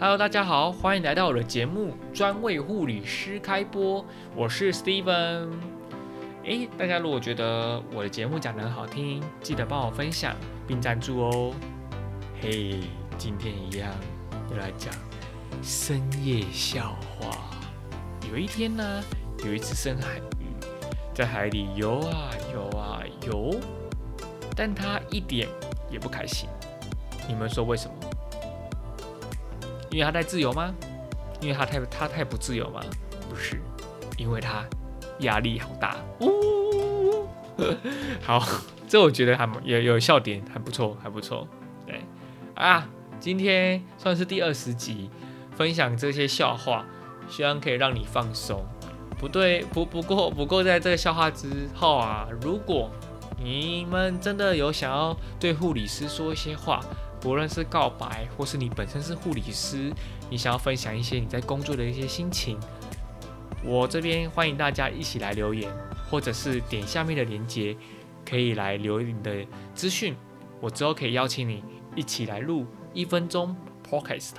Hello，大家好，欢迎来到我的节目《专为护理师开播》，我是 Steven。诶，大家如果觉得我的节目讲得很好听，记得帮我分享并赞助哦。嘿，今天一样要来讲深夜笑话。有一天呢，有一只深海鱼在海里游啊游啊游，但它一点也不开心。你们说为什么？因为他太自由吗？因为他太他太不自由吗？不是，因为他压力好大。呜，好，这我觉得还有有笑点，还不错，还不错。对啊，今天算是第二十集，分享这些笑话，希望可以让你放松。不对，不不过不过，在这个笑话之后啊，如果你们真的有想要对护理师说一些话。不论是告白，或是你本身是护理师，你想要分享一些你在工作的一些心情，我这边欢迎大家一起来留言，或者是点下面的链接，可以来留你的资讯，我之后可以邀请你一起来录一分钟 podcast。